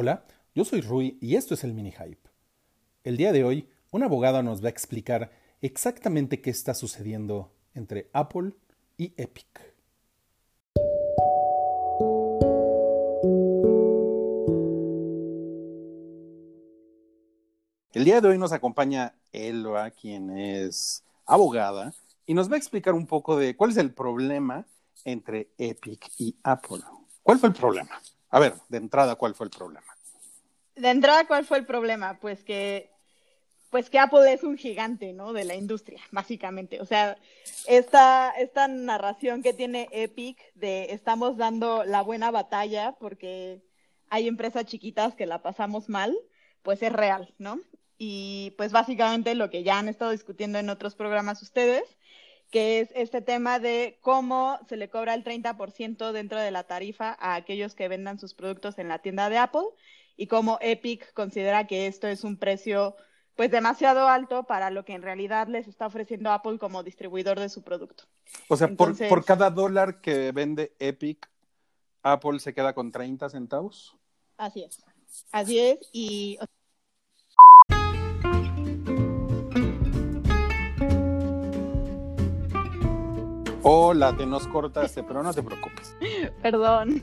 Hola, yo soy Rui y esto es el Mini Hype. El día de hoy, un abogado nos va a explicar exactamente qué está sucediendo entre Apple y Epic. El día de hoy nos acompaña Elba, quien es abogada, y nos va a explicar un poco de cuál es el problema entre Epic y Apple. ¿Cuál fue el problema? A ver, de entrada, ¿cuál fue el problema? De entrada, ¿cuál fue el problema? Pues que, pues que Apple es un gigante, ¿no? De la industria, básicamente. O sea, esta, esta narración que tiene Epic de estamos dando la buena batalla porque hay empresas chiquitas que la pasamos mal, pues es real, ¿no? Y pues básicamente lo que ya han estado discutiendo en otros programas ustedes, que es este tema de cómo se le cobra el 30% dentro de la tarifa a aquellos que vendan sus productos en la tienda de Apple y cómo Epic considera que esto es un precio pues demasiado alto para lo que en realidad les está ofreciendo Apple como distribuidor de su producto. O sea, por, por cada dólar que vende Epic, Apple se queda con 30 centavos. Así es. Así es. Y Hola, te nos cortaste, pero no te preocupes. Perdón.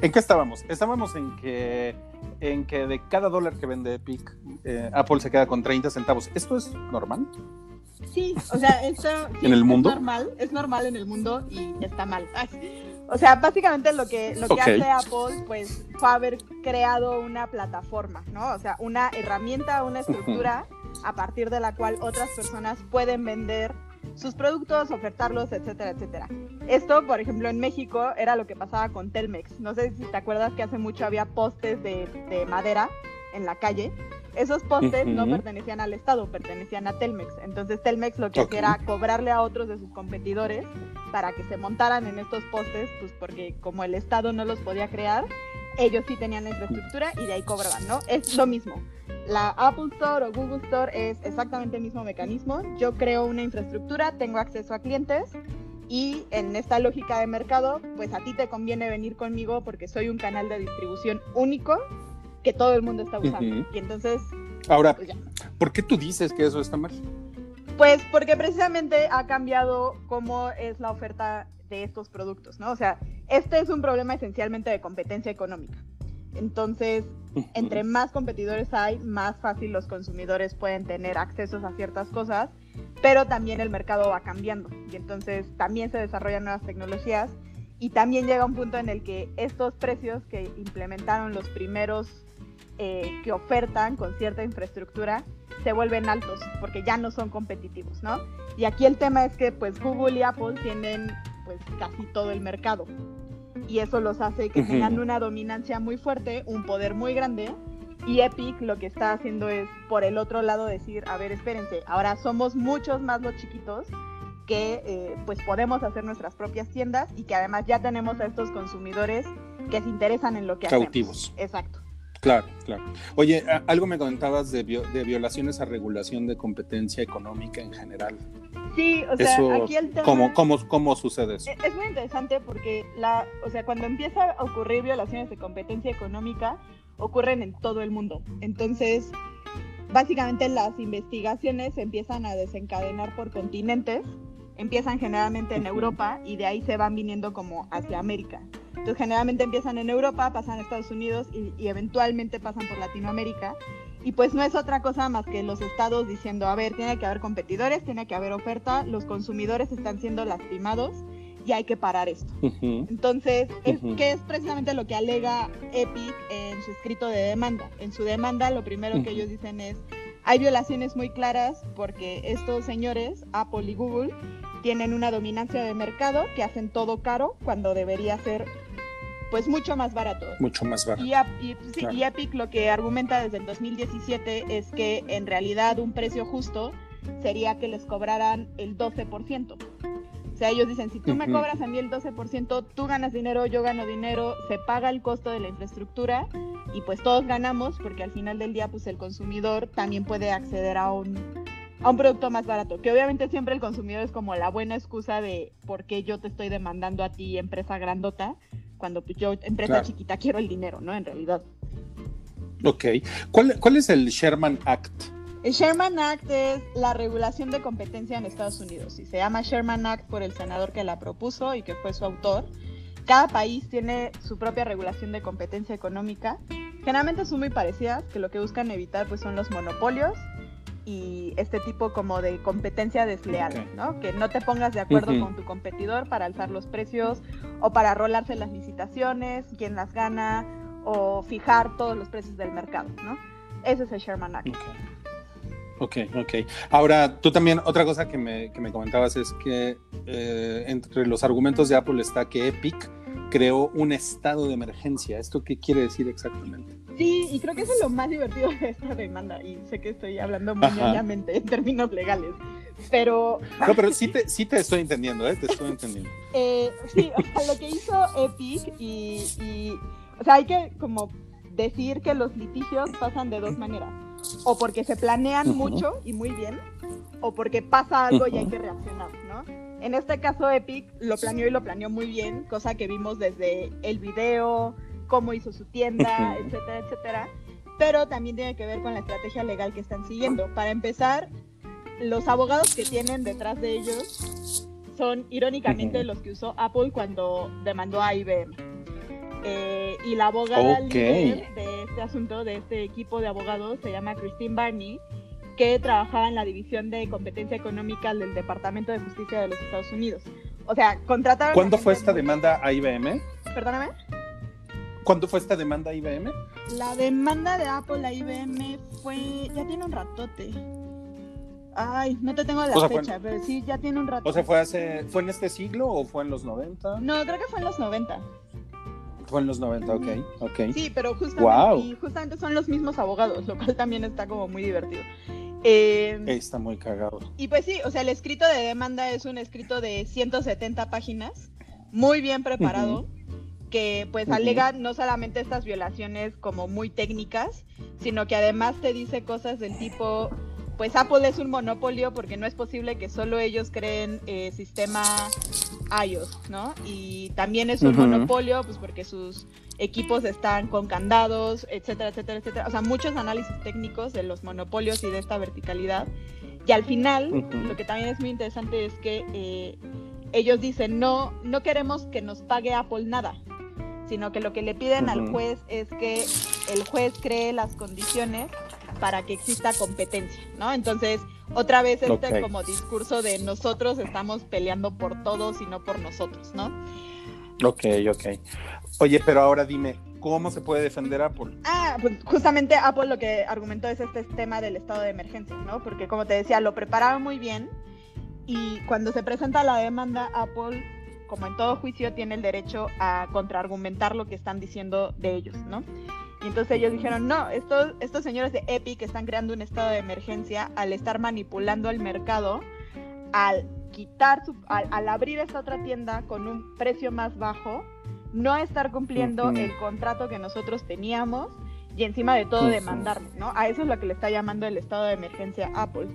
¿En qué estábamos? Estábamos en que, en que de cada dólar que vende Epic, eh, Apple se queda con 30 centavos. ¿Esto es normal? Sí, o sea, esto ¿En el mundo? es normal, es normal en el mundo y está mal. O sea, básicamente lo que, lo que hace Apple, pues, fue haber creado una plataforma, ¿no? O sea, una herramienta, una estructura a partir de la cual otras personas pueden vender sus productos, ofertarlos, etcétera, etcétera. Esto, por ejemplo, en México era lo que pasaba con Telmex. No sé si te acuerdas que hace mucho había postes de, de madera en la calle. Esos postes no pertenecían al Estado, pertenecían a Telmex. Entonces Telmex lo que hacía era cobrarle a otros de sus competidores para que se montaran en estos postes, pues porque como el Estado no los podía crear, ellos sí tenían la infraestructura y de ahí cobraban, ¿no? Es lo mismo. La Apple Store o Google Store es exactamente el mismo mecanismo. Yo creo una infraestructura, tengo acceso a clientes y en esta lógica de mercado, pues a ti te conviene venir conmigo porque soy un canal de distribución único que todo el mundo está usando. Y entonces... Ahora, pues ¿por qué tú dices que eso está mal? Pues porque precisamente ha cambiado cómo es la oferta de estos productos, ¿no? O sea, este es un problema esencialmente de competencia económica. Entonces, entre más competidores hay, más fácil los consumidores pueden tener accesos a ciertas cosas, pero también el mercado va cambiando y entonces también se desarrollan nuevas tecnologías y también llega un punto en el que estos precios que implementaron los primeros eh, que ofertan con cierta infraestructura se vuelven altos porque ya no son competitivos, ¿no? Y aquí el tema es que pues Google y Apple tienen pues casi todo el mercado y eso los hace que tengan una dominancia muy fuerte, un poder muy grande. Y Epic lo que está haciendo es, por el otro lado, decir, a ver, espérense, ahora somos muchos más los chiquitos que eh, pues podemos hacer nuestras propias tiendas y que además ya tenemos a estos consumidores que se interesan en lo que Cautivos. hacemos. Exacto. Claro, claro. Oye, algo me comentabas de, de violaciones a regulación de competencia económica en general. Sí, o sea, aquí el tema... ¿cómo, cómo, cómo sucede eso? Es muy interesante porque, la, o sea, cuando empieza a ocurrir violaciones de competencia económica, ocurren en todo el mundo. Entonces, básicamente las investigaciones empiezan a desencadenar por continentes, empiezan generalmente en Europa y de ahí se van viniendo como hacia América. Entonces, generalmente empiezan en Europa, pasan a Estados Unidos y, y eventualmente pasan por Latinoamérica y pues no es otra cosa más que los estados diciendo, a ver, tiene que haber competidores, tiene que haber oferta, los consumidores están siendo lastimados y hay que parar esto. Entonces, es, ¿qué es precisamente lo que alega Epic en su escrito de demanda? En su demanda, lo primero que ellos dicen es, hay violaciones muy claras porque estos señores, Apple y Google, tienen una dominancia de mercado que hacen todo caro cuando debería ser pues mucho más barato. Mucho más barato. Y, Epic lo que argumenta desde el 2017 es que en realidad un precio justo sería que les cobraran el 12%. O sea, ellos dicen, si tú me cobras a mí el 12%, tú ganas dinero, yo gano dinero, se paga el costo de la infraestructura y pues todos ganamos porque al final del día pues el consumidor también puede acceder a un, a un producto más barato, que obviamente siempre el consumidor es como la buena excusa de por qué yo te estoy demandando a ti, empresa grandota, cuando pues, yo, empresa chiquita, quiero el dinero, ¿no? En realidad. Ok. ¿Cuál, ¿Cuál es el Sherman Act? El Sherman Act es la regulación de competencia en Estados Unidos y se llama Sherman Act por el senador que la propuso y que fue su autor. Cada país tiene su propia regulación de competencia económica. Generalmente son muy parecidas, que lo que buscan evitar pues son los monopolios y este tipo como de competencia desleal, ¿no? Que no te pongas de acuerdo con tu competidor para alzar los precios o para rolarse las licitaciones, quién las gana o fijar todos los precios del mercado, ¿no? Ese es el Sherman Act. Ok, ok. Ahora, tú también, otra cosa que me, que me comentabas es que eh, entre los argumentos de Apple está que Epic creó un estado de emergencia. ¿Esto qué quiere decir exactamente? Sí, y creo que eso es lo más divertido de esta demanda. Y sé que estoy hablando muy obviamente en términos legales. Pero. No, pero sí te, sí te estoy entendiendo, ¿eh? Te estoy entendiendo. Eh, sí, o sea, lo que hizo Epic y, y. O sea, hay que como decir que los litigios pasan de dos maneras o porque se planean mucho y muy bien, o porque pasa algo y hay que reaccionar, ¿no? En este caso Epic lo planeó y lo planeó muy bien, cosa que vimos desde el video, cómo hizo su tienda, etcétera, etcétera. Pero también tiene que ver con la estrategia legal que están siguiendo. Para empezar, los abogados que tienen detrás de ellos son irónicamente los que usó Apple cuando demandó a IBM. Eh, y la abogada líder de este asunto, de este equipo de abogados, se llama Christine Barney, que trabajaba en la División de Competencia Económica del Departamento de Justicia de los Estados Unidos. O sea, contrataron... ¿Cuándo fue esta demanda a IBM? Perdóname. ¿Cuándo fue esta demanda a IBM? La demanda de Apple a IBM fue... ya tiene un ratote. Ay, no te tengo la fecha, pero sí, ya tiene un rato. O sea, ¿fue, hace, ¿fue en este siglo o fue en los 90? No, creo que fue en los 90. Fue en los 90, ok, ok. Sí, pero justamente, justamente son los mismos abogados, lo cual también está como muy divertido. Eh, está muy cagado. Y pues sí, o sea, el escrito de demanda es un escrito de 170 páginas, muy bien preparado, que pues alega no solamente estas violaciones como muy técnicas, sino que además te dice cosas del tipo pues Apple es un monopolio porque no es posible que solo ellos creen eh, sistema iOS, ¿no? Y también es un monopolio pues porque sus equipos están con candados, etcétera, etcétera, etcétera. O sea, muchos análisis técnicos de los monopolios y de esta verticalidad. Y al final, lo que también es muy interesante es que eh, ellos dicen, no, no queremos que nos pague Apple nada, sino que lo que le piden al juez es que el juez cree las condiciones para que exista competencia, ¿no? Entonces, otra vez este como discurso de nosotros estamos peleando por todos y no por nosotros, ¿no? Ok, ok. Oye, pero ahora dime, ¿cómo se puede defender Apple? Ah, pues justamente Apple lo que argumentó es este tema del estado de emergencia, ¿no? Porque como te decía, lo prepararon muy bien y cuando se presenta la demanda, Apple, como en todo juicio, tiene el derecho a contraargumentar lo que están diciendo de ellos, ¿no? Y entonces ellos dijeron, no, estos, estos señores de Epic están creando un estado de emergencia al estar manipulando el mercado, al quitar, su, al, abrir esta otra tienda con un precio más bajo, no estar cumpliendo el contrato que nosotros teníamos y encima de todo demandarnos, ¿no? A eso es lo que le está llamando el estado de emergencia Apple.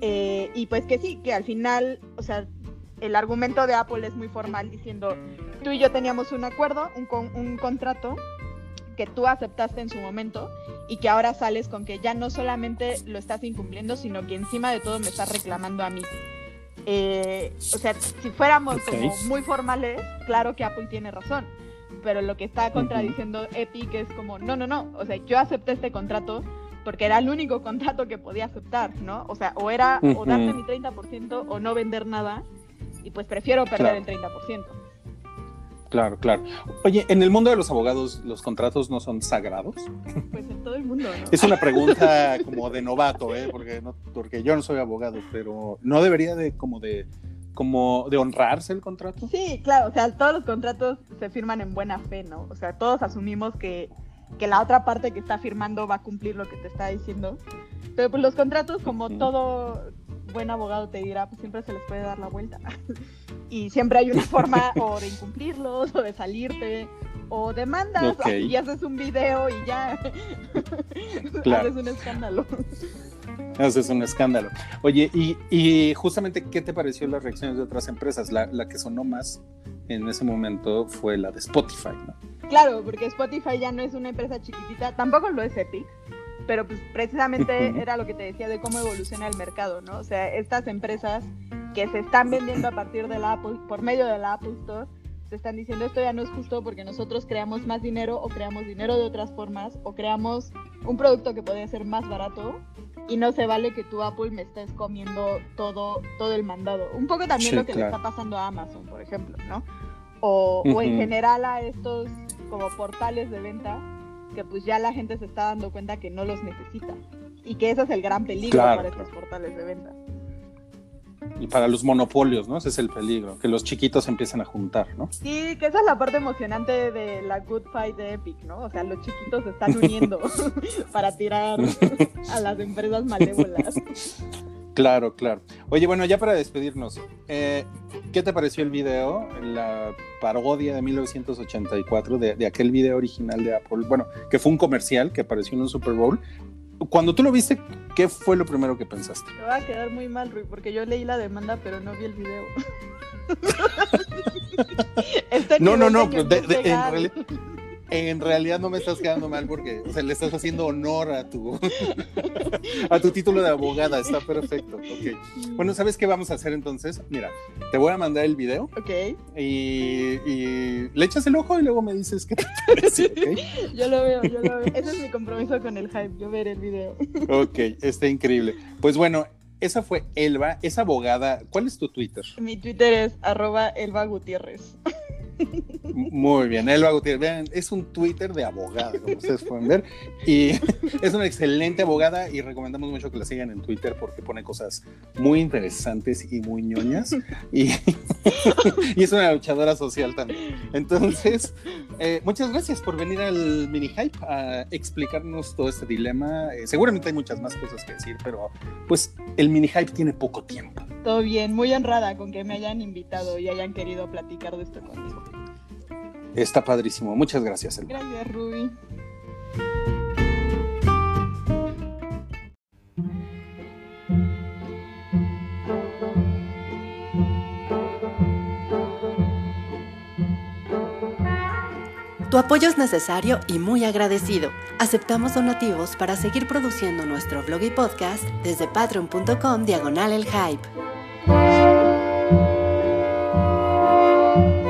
Eh, y pues que sí, que al final, o sea, el argumento de Apple es muy formal diciendo, tú y yo teníamos un acuerdo, un, un contrato, que tú aceptaste en su momento y que ahora sales con que ya no solamente lo estás incumpliendo, sino que encima de todo me estás reclamando a mí. Eh, o sea, si fuéramos como muy formales, claro que Apple tiene razón, pero lo que está contradiciendo Epic es como, no, no, no, o sea, yo acepté este contrato porque era el único contrato que podía aceptar, ¿no? O sea, o era o darte mi 30% o no vender nada, y pues prefiero perder el 30%. Claro, claro. Oye, en el mundo de los abogados, ¿los contratos no son sagrados? Pues en todo el mundo, ¿no? Es una pregunta como de novato, ¿eh? Porque, no, porque yo no soy abogado, pero ¿no debería de como de como de honrarse el contrato? Sí, claro, o sea, todos los contratos se firman en buena fe, ¿no? O sea, todos asumimos que, que la otra parte que está firmando va a cumplir lo que te está diciendo. Pero pues los contratos, como todo buen abogado te dirá, pues siempre se les puede dar la vuelta. y siempre hay una forma o de incumplirlos o de salirte o demandas y haces un video y ya haces un escándalo. Haces un escándalo. Oye, y, y, justamente, ¿qué te pareció las reacciones de otras empresas? La, la que sonó más en ese momento fue la de Spotify, ¿no? Claro, porque Spotify ya no es una empresa chiquitita, tampoco lo es Epic, pero pues precisamente era lo que te decía de cómo evoluciona el mercado, ¿no? O sea, estas empresas que se están vendiendo a partir de la Apple, por medio de la Apple Store, te están diciendo esto ya no es justo porque nosotros creamos más dinero o creamos dinero de otras formas o creamos un producto que podría ser más barato y no se vale que tu Apple me estés comiendo todo, todo el mandado. Un poco también lo que le está pasando a Amazon, por ejemplo, ¿no? O, o en general a estos como portales de venta pues ya la gente se está dando cuenta que no los necesita y que ese es el gran peligro para estos portales de venta. Y para los monopolios, ¿no? Ese es el peligro, que los chiquitos empiecen a juntar, ¿no? Sí, que esa es la parte emocionante de la Good Fight de Epic, ¿no? O sea, los chiquitos se están uniendo para tirar a las empresas malévolas. Claro, claro. Oye, bueno, ya para despedirnos, eh, ¿qué te pareció el video, la parodia de 1984 de, de, aquel video original de Apple? Bueno, que fue un comercial que apareció en un Super Bowl, cuando tú lo viste, ¿qué fue lo primero que pensaste? Me va a quedar muy mal, Rui, porque yo leí la demanda, pero no vi el video. no, no, no, en, realidad, en realidad no me estás quedando mal porque o sea, le estás haciendo honor a tu a tu título de abogada, está perfecto. Okay. Bueno, ¿sabes qué vamos a hacer entonces? Mira, te voy a mandar el video. Ok. Y, y le echas el ojo y luego me dices qué te parece, ¿okay? yo lo veo, yo lo veo. Ese es mi compromiso con el hype, yo veré el video. ok, está increíble. Pues bueno, esa fue Elba, es abogada. ¿Cuál es tu Twitter? Mi Twitter es arroba Elba Gutiérrez. Muy bien, Elba Gutiérrez, vean, es un Twitter de abogada, como ustedes pueden ver, y es una excelente abogada y recomendamos mucho que la sigan en Twitter porque pone cosas muy interesantes y muy ñoñas, y, y es una luchadora social también. Entonces, eh, muchas gracias por venir al mini hype a explicarnos todo este dilema. Eh, seguramente hay muchas más cosas que decir, pero pues el mini hype tiene poco tiempo. Todo bien, muy honrada con que me hayan invitado y hayan querido platicar de esto conmigo. Está padrísimo. Muchas gracias. Elba. Gracias, Ruby. Tu apoyo es necesario y muy agradecido. Aceptamos donativos para seguir produciendo nuestro blog y podcast desde patreon.com diagonal el hype. Thank you.